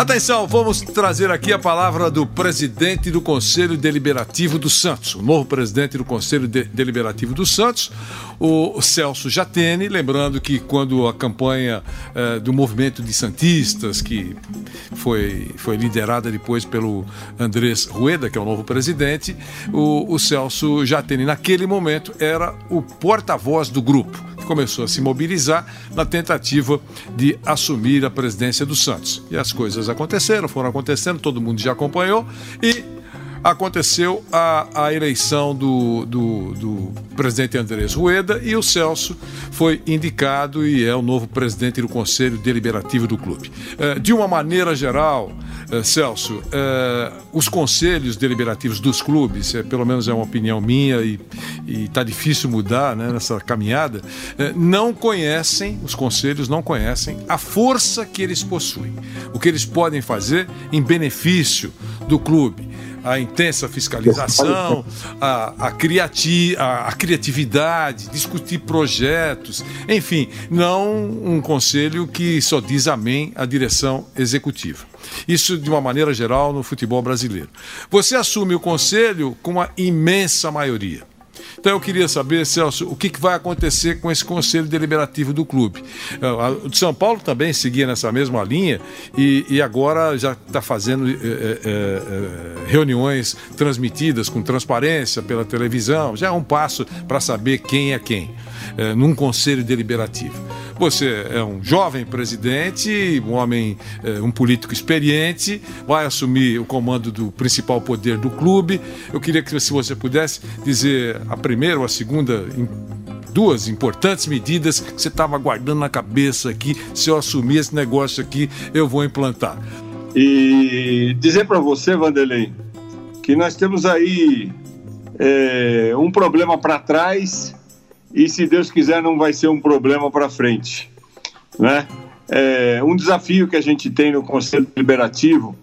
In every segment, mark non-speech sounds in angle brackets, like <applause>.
Atenção, vamos trazer aqui a palavra do presidente do Conselho Deliberativo do Santos, o novo presidente do Conselho de Deliberativo do Santos, o Celso Jatene. Lembrando que quando a campanha eh, do movimento de Santistas, que foi, foi liderada depois pelo Andrés Rueda, que é o novo presidente, o, o Celso Jatene, naquele momento, era o porta-voz do grupo começou a se mobilizar na tentativa de assumir a presidência do Santos. E as coisas aconteceram, foram acontecendo, todo mundo já acompanhou e aconteceu a, a eleição do, do, do, presidente Andrés Rueda e o Celso foi indicado e é o novo presidente do Conselho Deliberativo do clube. É, de uma maneira geral, é, Celso, é, os conselhos deliberativos dos clubes, pelo menos é uma opinião minha e está difícil mudar né, nessa caminhada, não conhecem, os conselhos não conhecem a força que eles possuem, o que eles podem fazer em benefício do clube a intensa fiscalização, a, a, criati a, a criatividade, discutir projetos, enfim, não um conselho que só diz amém à direção executiva. Isso de uma maneira geral no futebol brasileiro. Você assume o conselho com uma imensa maioria. Então eu queria saber, Celso, o que, vai acontecer com esse conselho deliberativo do clube. O de São Paulo também seguia nessa mesma linha e, e agora já está fazendo é, é, é, reuniões transmitidas com transparência pela televisão. Já é um passo para saber quem é quem é, num conselho deliberativo. Você é um jovem presidente, um homem, é, um político experiente, vai assumir o comando do principal poder do clube. Eu queria que se você pudesse dizer a primeira ou a segunda duas importantes medidas que você estava guardando na cabeça aqui. Se eu assumir esse negócio aqui, eu vou implantar. E dizer para você, Vanderlei, que nós temos aí é, um problema para trás e, se Deus quiser, não vai ser um problema para frente. Né? É, um desafio que a gente tem no Conselho Deliberativo,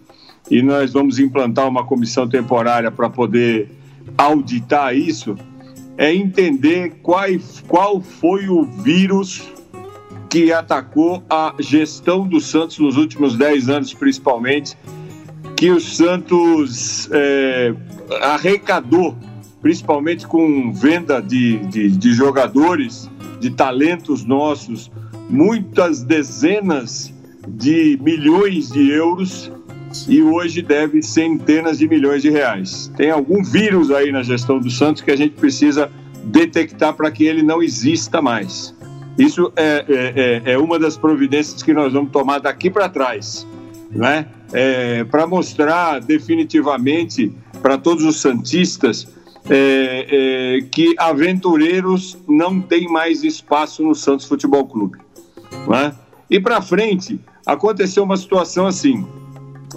e nós vamos implantar uma comissão temporária para poder auditar isso, é entender qual, qual foi o vírus que atacou a gestão do Santos nos últimos 10 anos, principalmente, que o Santos é, arrecadou principalmente com venda de, de, de jogadores, de talentos nossos, muitas dezenas de milhões de euros e hoje deve centenas de milhões de reais. Tem algum vírus aí na gestão do Santos que a gente precisa detectar para que ele não exista mais. Isso é, é, é, é uma das providências que nós vamos tomar daqui para trás, né? É, para mostrar definitivamente para todos os santistas é, é, que aventureiros não tem mais espaço no Santos Futebol Clube. Né? E para frente, aconteceu uma situação assim.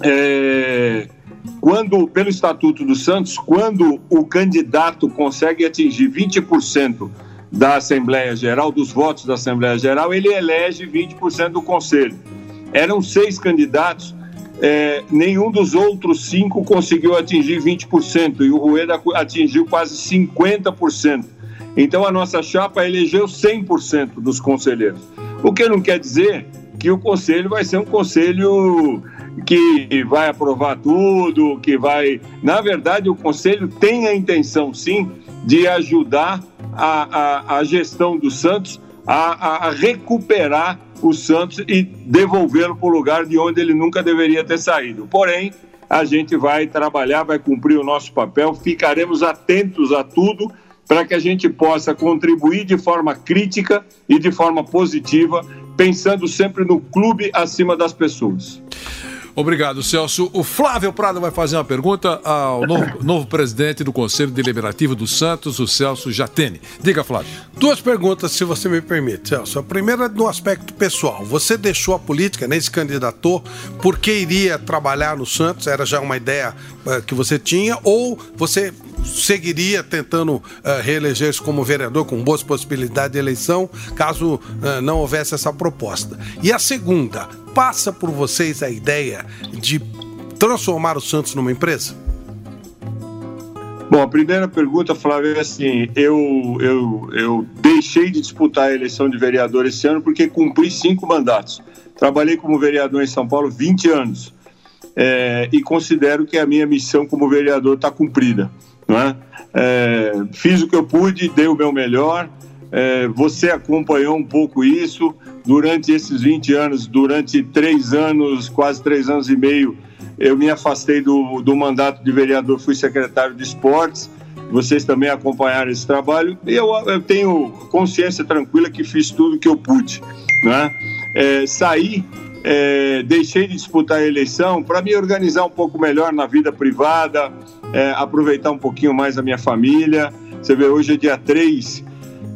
É, quando, pelo Estatuto do Santos, quando o candidato consegue atingir 20% da Assembleia Geral, dos votos da Assembleia Geral, ele elege 20% do Conselho. Eram seis candidatos, é, nenhum dos outros cinco conseguiu atingir 20% e o Rueda atingiu quase 50%. Então a nossa chapa elegeu 100% dos conselheiros. O que não quer dizer que o conselho vai ser um conselho que vai aprovar tudo, que vai. Na verdade, o conselho tem a intenção, sim, de ajudar a, a, a gestão do Santos a, a recuperar o Santos e devolvê-lo para o lugar de onde ele nunca deveria ter saído. Porém, a gente vai trabalhar, vai cumprir o nosso papel, ficaremos atentos a tudo para que a gente possa contribuir de forma crítica e de forma positiva, pensando sempre no clube acima das pessoas. Obrigado, Celso. O Flávio Prado vai fazer uma pergunta ao novo, novo, presidente do Conselho Deliberativo do Santos, o Celso Jatene. Diga, Flávio. Duas perguntas, se você me permite, Celso. A primeira é no aspecto pessoal. Você deixou a política, nem né, se candidatou, porque iria trabalhar no Santos? Era já uma ideia uh, que você tinha? Ou você seguiria tentando uh, reeleger-se como vereador com boas possibilidades de eleição, caso uh, não houvesse essa proposta? E a segunda, passa por vocês a ideia de transformar o Santos numa empresa? Bom, a primeira pergunta, Flávio, é assim: eu, eu, eu deixei de disputar a eleição de vereador esse ano porque cumpri cinco mandatos. Trabalhei como vereador em São Paulo 20 anos é, e considero que a minha missão como vereador está cumprida. Não é? É, fiz o que eu pude, dei o meu melhor. É, você acompanhou um pouco isso durante esses 20 anos, durante três anos, quase três anos e meio eu me afastei do, do mandato de vereador, fui secretário de esportes. Vocês também acompanharam esse trabalho. E eu, eu tenho consciência tranquila que fiz tudo que eu pude. Né? É, saí, é, deixei de disputar a eleição para me organizar um pouco melhor na vida privada, é, aproveitar um pouquinho mais a minha família. Você vê, hoje é dia 3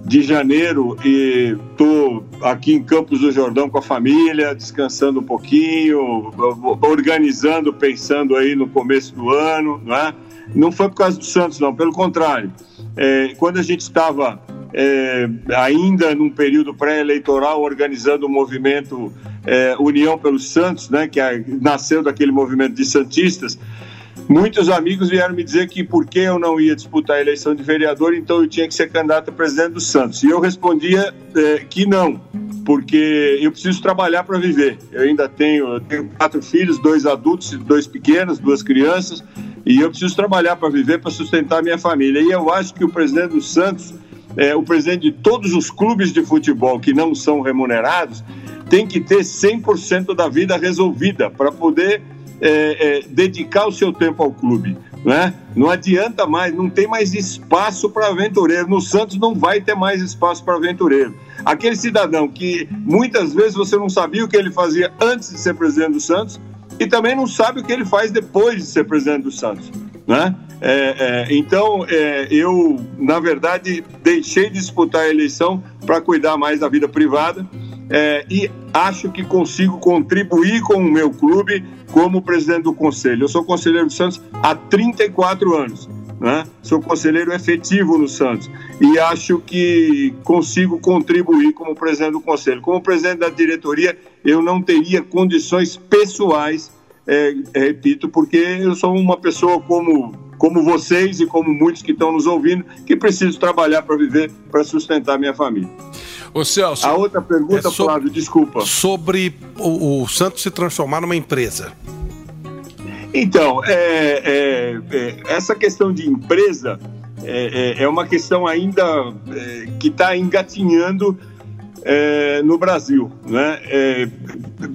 de janeiro e estou aqui em Campos do Jordão com a família, descansando um pouquinho, organizando, pensando aí no começo do ano, não é? Não foi por causa do Santos, não, pelo contrário. É, quando a gente estava é, ainda num período pré-eleitoral organizando o movimento é, União pelos Santos, né, que nasceu daquele movimento de santistas, Muitos amigos vieram me dizer que por que eu não ia disputar a eleição de vereador, então eu tinha que ser candidato a presidente do Santos. E eu respondia é, que não, porque eu preciso trabalhar para viver. Eu ainda tenho, eu tenho quatro filhos, dois adultos, dois pequenos, duas crianças, e eu preciso trabalhar para viver, para sustentar a minha família. E eu acho que o presidente do Santos, é, o presidente de todos os clubes de futebol que não são remunerados, tem que ter 100% da vida resolvida para poder é, é, dedicar o seu tempo ao clube. Né? Não adianta mais, não tem mais espaço para aventureiro. No Santos não vai ter mais espaço para aventureiro. Aquele cidadão que muitas vezes você não sabia o que ele fazia antes de ser presidente do Santos e também não sabe o que ele faz depois de ser presidente do Santos. Né? É, é, então, é, eu, na verdade, deixei de disputar a eleição para cuidar mais da vida privada é, e acho que consigo contribuir com o meu clube como presidente do conselho. Eu sou conselheiro do Santos há 34 anos. Né? Sou conselheiro efetivo no Santos e acho que consigo contribuir como presidente do conselho. Como presidente da diretoria, eu não teria condições pessoais, é, repito, porque eu sou uma pessoa como, como vocês e como muitos que estão nos ouvindo, que preciso trabalhar para viver, para sustentar minha família. Ô Celso. A outra pergunta, é sobre, Flávio, desculpa. Sobre o, o, Santos se transformar numa empresa. Então, é, é, é essa questão de empresa é, é, é uma questão ainda que está engatinhando no Brasil. Né?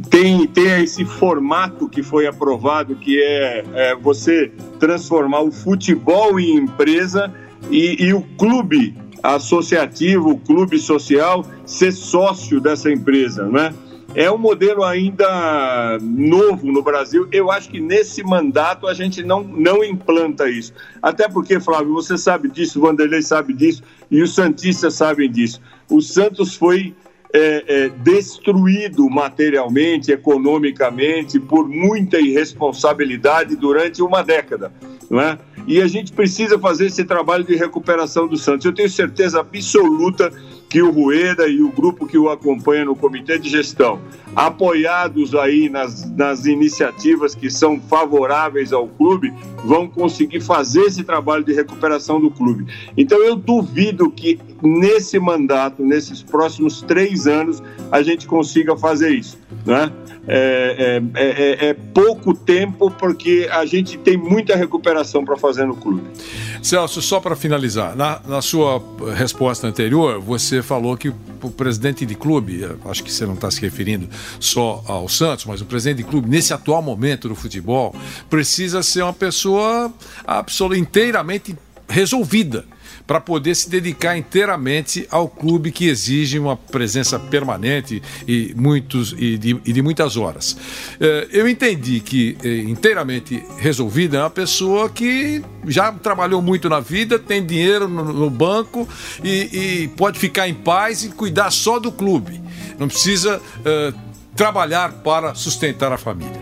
tem, tem esse formato que foi aprovado, que é, você transformar o futebol em empresa e, e o clube associativo, clube social, ser sócio dessa empresa, né? É um modelo ainda novo no Brasil. Eu acho que nesse mandato a gente não, não implanta isso. Até porque, Flávio, você sabe disso, o Vanderlei sabe disso e os Santistas sabem disso. O Santos foi é, é, destruído materialmente, economicamente, por muita irresponsabilidade durante uma década. Não é? E a gente precisa fazer esse trabalho de recuperação do Santos. Eu tenho certeza absoluta que o Rueda e o grupo que o acompanha no comitê de gestão, apoiados aí nas, nas iniciativas que são favoráveis ao clube, vão conseguir fazer esse trabalho de recuperação do clube. Então eu duvido que nesse mandato, nesses próximos três anos, a gente consiga fazer isso. Né? É, é, é, é pouco tempo porque a gente tem muita recuperação para fazer no clube. Celso, só para finalizar, na, na sua resposta anterior, você falou que o presidente de clube, acho que você não está se referindo só ao Santos, mas o presidente de clube, nesse atual momento do futebol, precisa ser uma pessoa absolutamente inteiramente resolvida para poder se dedicar inteiramente ao clube que exige uma presença permanente e, muitos, e, de, e de muitas horas. Eh, eu entendi que eh, inteiramente resolvida é uma pessoa que já trabalhou muito na vida, tem dinheiro no, no banco e, e, pode ficar em paz e cuidar só do clube. Não precisa. Eh, trabalhar para sustentar a família.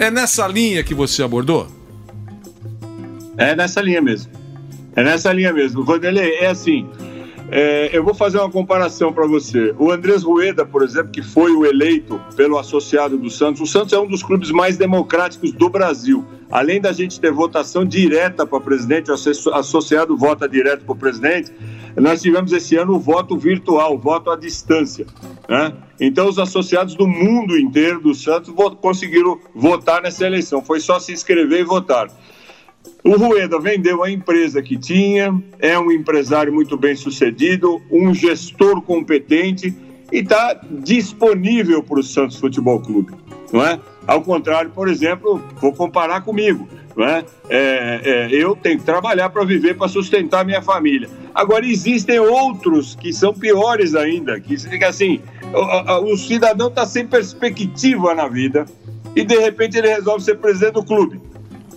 É nessa linha que você abordou? É nessa linha mesmo. É nessa linha mesmo. Vanderlei, é assim. É, eu vou fazer uma comparação para você. O Andrés Rueda, por exemplo, que foi o eleito pelo associado do Santos, o Santos é um dos clubes mais democráticos do Brasil. Além da gente ter votação direta para presidente, o associado vota direto para o presidente, nós tivemos esse ano o voto virtual, o voto à distância. Né? Então, os associados do mundo inteiro do Santos conseguiram votar nessa eleição. Foi só se inscrever e votar. O Rueda vendeu a empresa que tinha, é um empresário muito bem sucedido, um gestor competente e está disponível para o Santos Futebol Clube, não é? Ao contrário, por exemplo, vou comparar comigo, não é? é, é eu tenho que trabalhar para viver, para sustentar minha família. Agora existem outros que são piores ainda, que fica assim, o, o cidadão está sem perspectiva na vida e de repente ele resolve ser presidente do clube,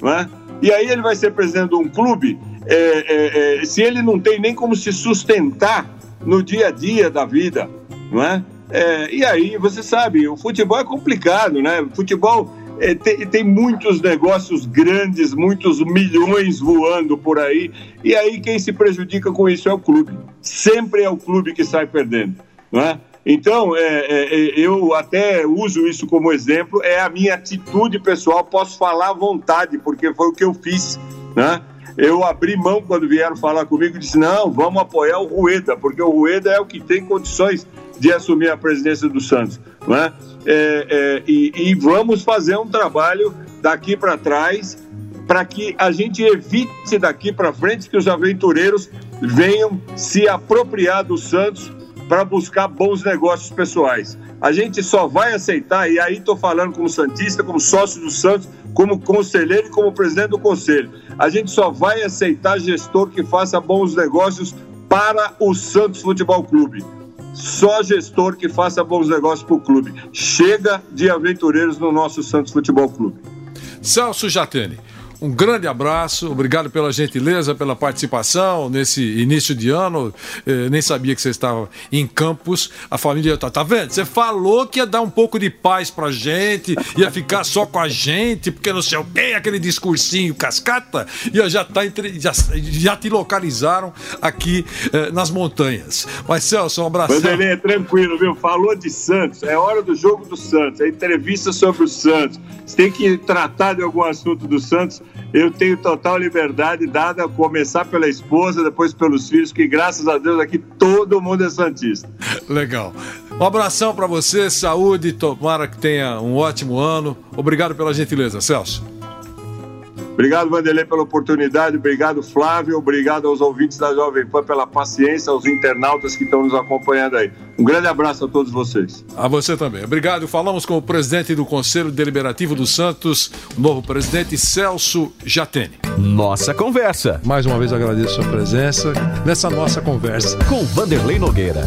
não é? E aí ele vai ser presidente de um clube, é, é, é, se ele não tem nem como se sustentar no dia a dia da vida, não é? é e aí, você sabe, o futebol é complicado, né? O futebol é, tem, tem, muitos negócios grandes, muitos milhões voando por aí, e aí quem se prejudica com isso é o clube. Sempre é o clube que sai perdendo, não é? Então, é, é, é, eu até uso isso como exemplo, é a minha atitude pessoal, posso falar à vontade, porque foi o que eu fiz, né? Eu abri mão quando vieram falar comigo e disse: não, vamos apoiar o Rueda, porque o Rueda é o que tem condições de assumir a presidência do Santos. Né? É, é, e, e vamos fazer um trabalho daqui para trás para que a gente evite daqui para frente que os aventureiros venham se apropriar do Santos para buscar bons negócios pessoais. A gente só vai aceitar, e aí estou falando como Santista, como sócio do Santos, como conselheiro e como presidente do conselho. A gente só vai aceitar gestor que faça bons negócios para o Santos Futebol Clube. Só gestor que faça bons negócios para o clube. Chega de aventureiros no nosso Santos Futebol Clube. Celso Jatene. Um grande abraço, obrigado pela gentileza, pela participação nesse início de ano. Eh, nem sabia que você estava em Campos. A família tá, tá vendo? Você falou que ia dar um pouco de paz pra gente, ia ficar só com a gente, porque não sei o quê, aquele discursinho cascata, e já, tá entre, já, já te localizaram aqui eh, nas montanhas. Mas, Celso, um abraço. Vanderlei, é tranquilo, viu? Falou de Santos, é hora do jogo do Santos, é entrevista sobre o Santos. Você tem que tratar de algum assunto do Santos eu tenho total liberdade dada a começar pela esposa, depois pelos filhos, que graças a Deus aqui todo mundo é santista. <laughs> Legal. Um abração para você, saúde, tomara que tenha um ótimo ano. Obrigado pela gentileza, Celso. Obrigado, Vanderlei, pela oportunidade. Obrigado, Flávio. Obrigado aos ouvintes da Jovem Pan pela paciência, aos internautas que estão nos acompanhando aí. Um grande abraço a todos vocês. A você também. Obrigado. Falamos com o presidente do Conselho Deliberativo do Santos, o novo presidente Celso Jatene. Nossa conversa. Mais uma vez agradeço a sua presença nessa nossa conversa com Vanderlei Nogueira.